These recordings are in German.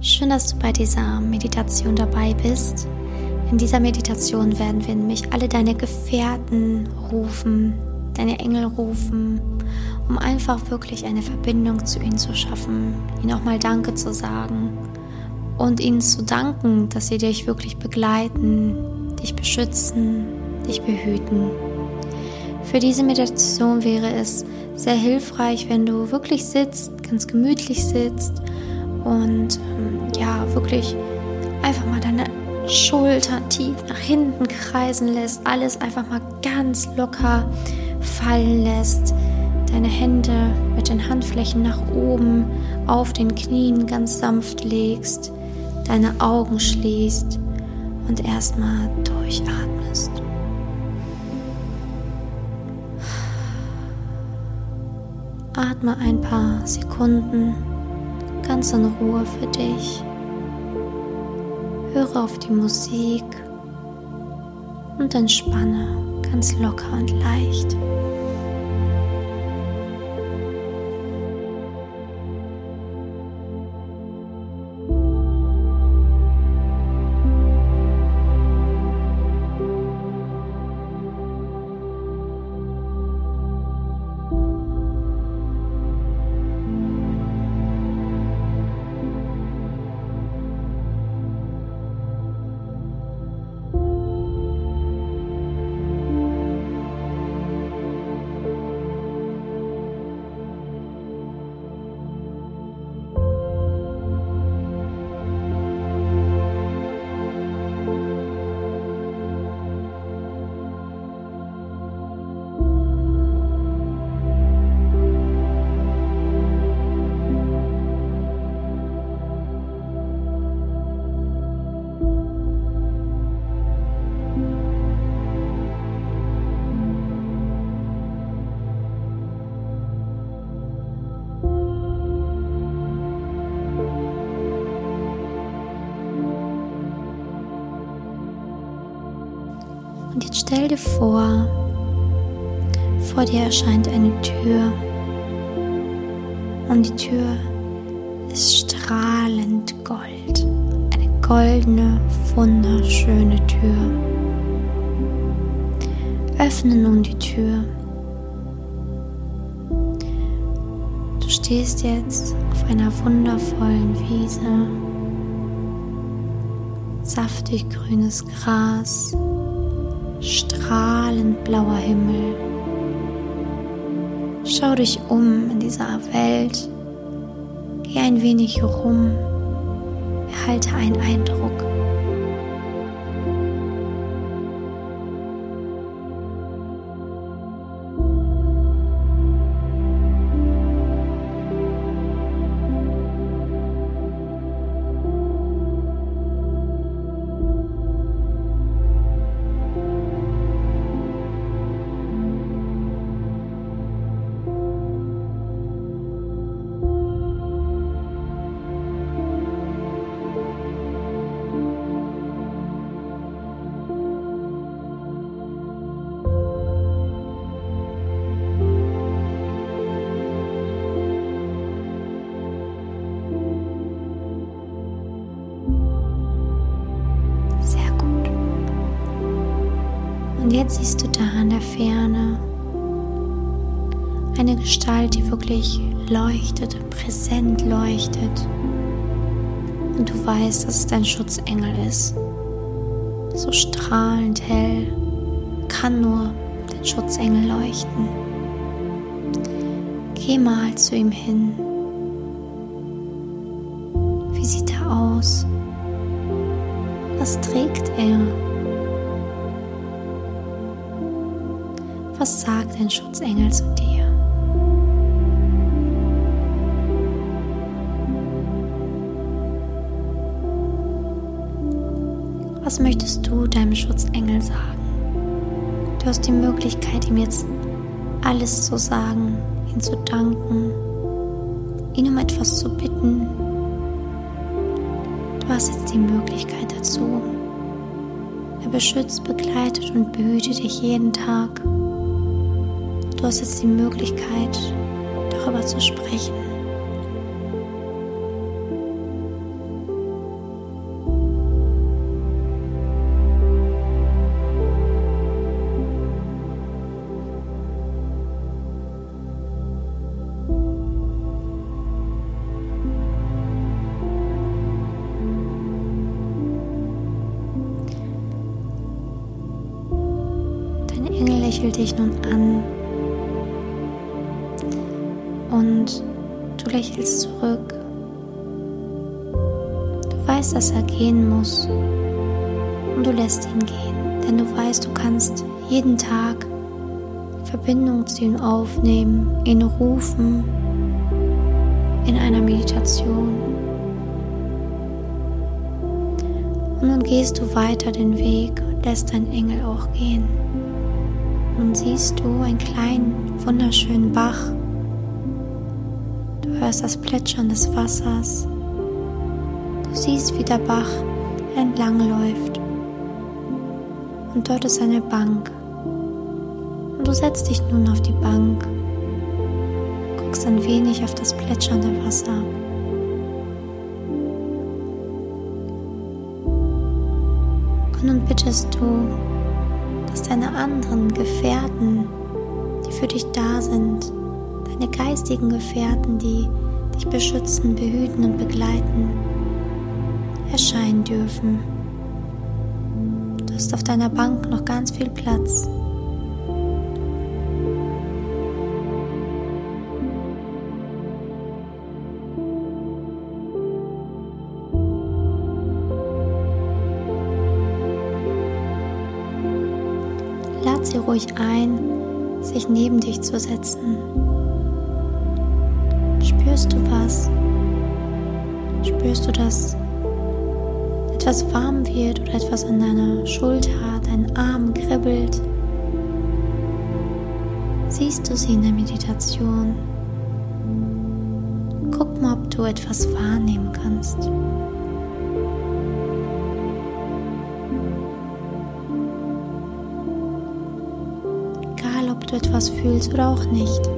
Schön, dass du bei dieser Meditation dabei bist. In dieser Meditation werden wir nämlich alle deine Gefährten rufen, deine Engel rufen, um einfach wirklich eine Verbindung zu ihnen zu schaffen, ihnen auch mal Danke zu sagen und ihnen zu danken, dass sie dich wirklich begleiten, dich beschützen, dich behüten. Für diese Meditation wäre es sehr hilfreich, wenn du wirklich sitzt, ganz gemütlich sitzt und ähm, ja, wirklich einfach mal deine Schultern tief nach hinten kreisen lässt, alles einfach mal ganz locker fallen lässt, deine Hände mit den Handflächen nach oben auf den Knien ganz sanft legst, deine Augen schließt und erstmal durchatmest. Atme ein paar Sekunden ganz in Ruhe für dich. Höre auf die Musik und entspanne ganz locker und leicht. Und jetzt stell dir vor, vor dir erscheint eine Tür. Und die Tür ist strahlend Gold. Eine goldene, wunderschöne Tür. Öffne nun die Tür. Du stehst jetzt auf einer wundervollen Wiese. Saftig grünes Gras strahlend blauer Himmel. Schau dich um in dieser Welt, geh ein wenig rum, erhalte einen Eindruck. Und jetzt siehst du da in der Ferne eine Gestalt, die wirklich leuchtet, präsent leuchtet. Und du weißt, dass es dein Schutzengel ist. So strahlend hell kann nur dein Schutzengel leuchten. Geh mal zu ihm hin. Wie sieht er aus? Was trägt er? Was sagt dein Schutzengel zu dir? Was möchtest du deinem Schutzengel sagen? Du hast die Möglichkeit, ihm jetzt alles zu sagen, ihm zu danken, ihn um etwas zu bitten. Du hast jetzt die Möglichkeit dazu. Er beschützt, begleitet und behütet dich jeden Tag. Du hast jetzt die Möglichkeit, darüber zu sprechen. Dein Engel lächelt dich nun an und du lächelst zurück. Du weißt, dass er gehen muss und du lässt ihn gehen, denn du weißt, du kannst jeden Tag Verbindung zu ihm aufnehmen, ihn rufen in einer Meditation. Und nun gehst du weiter den Weg und lässt deinen Engel auch gehen. Nun siehst du einen kleinen, wunderschönen Bach. Hörst das Plätschern des Wassers. Du siehst, wie der Bach entlangläuft. Und dort ist eine Bank. Und du setzt dich nun auf die Bank, guckst ein wenig auf das plätschernde Wasser. Und nun bittest du, dass deine anderen Gefährten, die für dich da sind, deine geistigen Gefährten, die dich beschützen, behüten und begleiten, erscheinen dürfen. Du hast auf deiner Bank noch ganz viel Platz. lad sie ruhig ein, sich neben dich zu setzen. Spürst du was? Spürst du, dass etwas warm wird oder etwas an deiner Schulter, deinen Arm kribbelt? Siehst du sie in der Meditation? Guck mal, ob du etwas wahrnehmen kannst. du etwas fühlst oder auch nicht.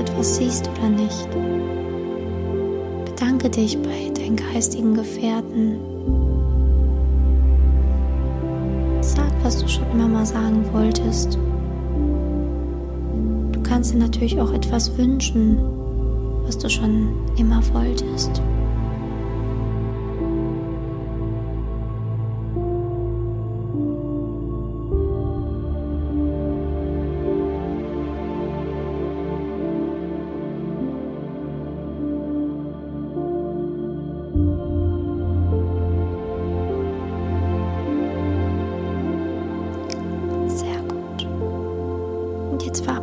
Etwas siehst oder nicht. Bedanke dich bei deinen geistigen Gefährten. Sag, was du schon immer mal sagen wolltest. Du kannst dir natürlich auch etwas wünschen, was du schon immer wolltest.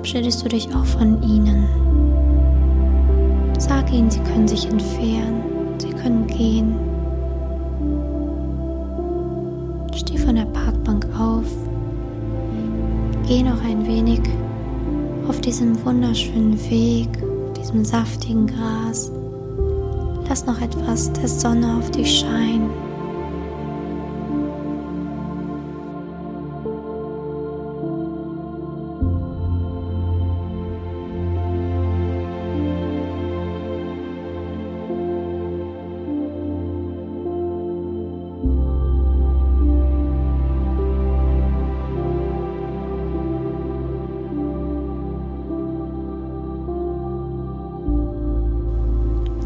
Verabschiedest du dich auch von ihnen. Sag ihnen, sie können sich entfernen, sie können gehen. Steh von der Parkbank auf, geh noch ein wenig auf diesem wunderschönen Weg, diesem saftigen Gras. Lass noch etwas der Sonne auf dich scheinen.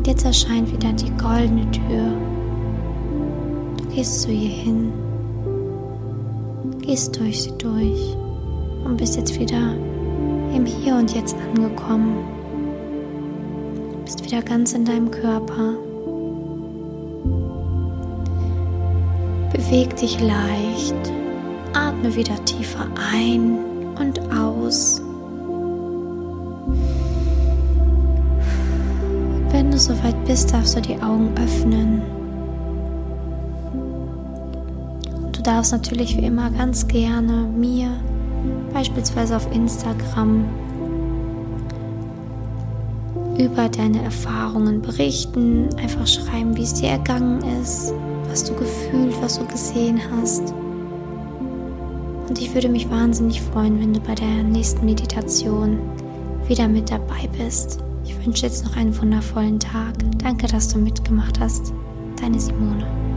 Jetzt erscheint wieder die goldene Tür. Du gehst zu ihr hin, gehst durch sie durch und bist jetzt wieder im Hier und Jetzt angekommen. Bist wieder ganz in deinem Körper. Beweg dich leicht, atme wieder tiefer ein und aus. Soweit bist, darfst du die Augen öffnen. Du darfst natürlich wie immer ganz gerne mir, beispielsweise auf Instagram, über deine Erfahrungen berichten, einfach schreiben, wie es dir ergangen ist, was du gefühlt, was du gesehen hast. Und ich würde mich wahnsinnig freuen, wenn du bei der nächsten Meditation wieder mit dabei bist. Ich wünsche jetzt noch einen wundervollen Tag. Danke, dass du mitgemacht hast. Deine Simone.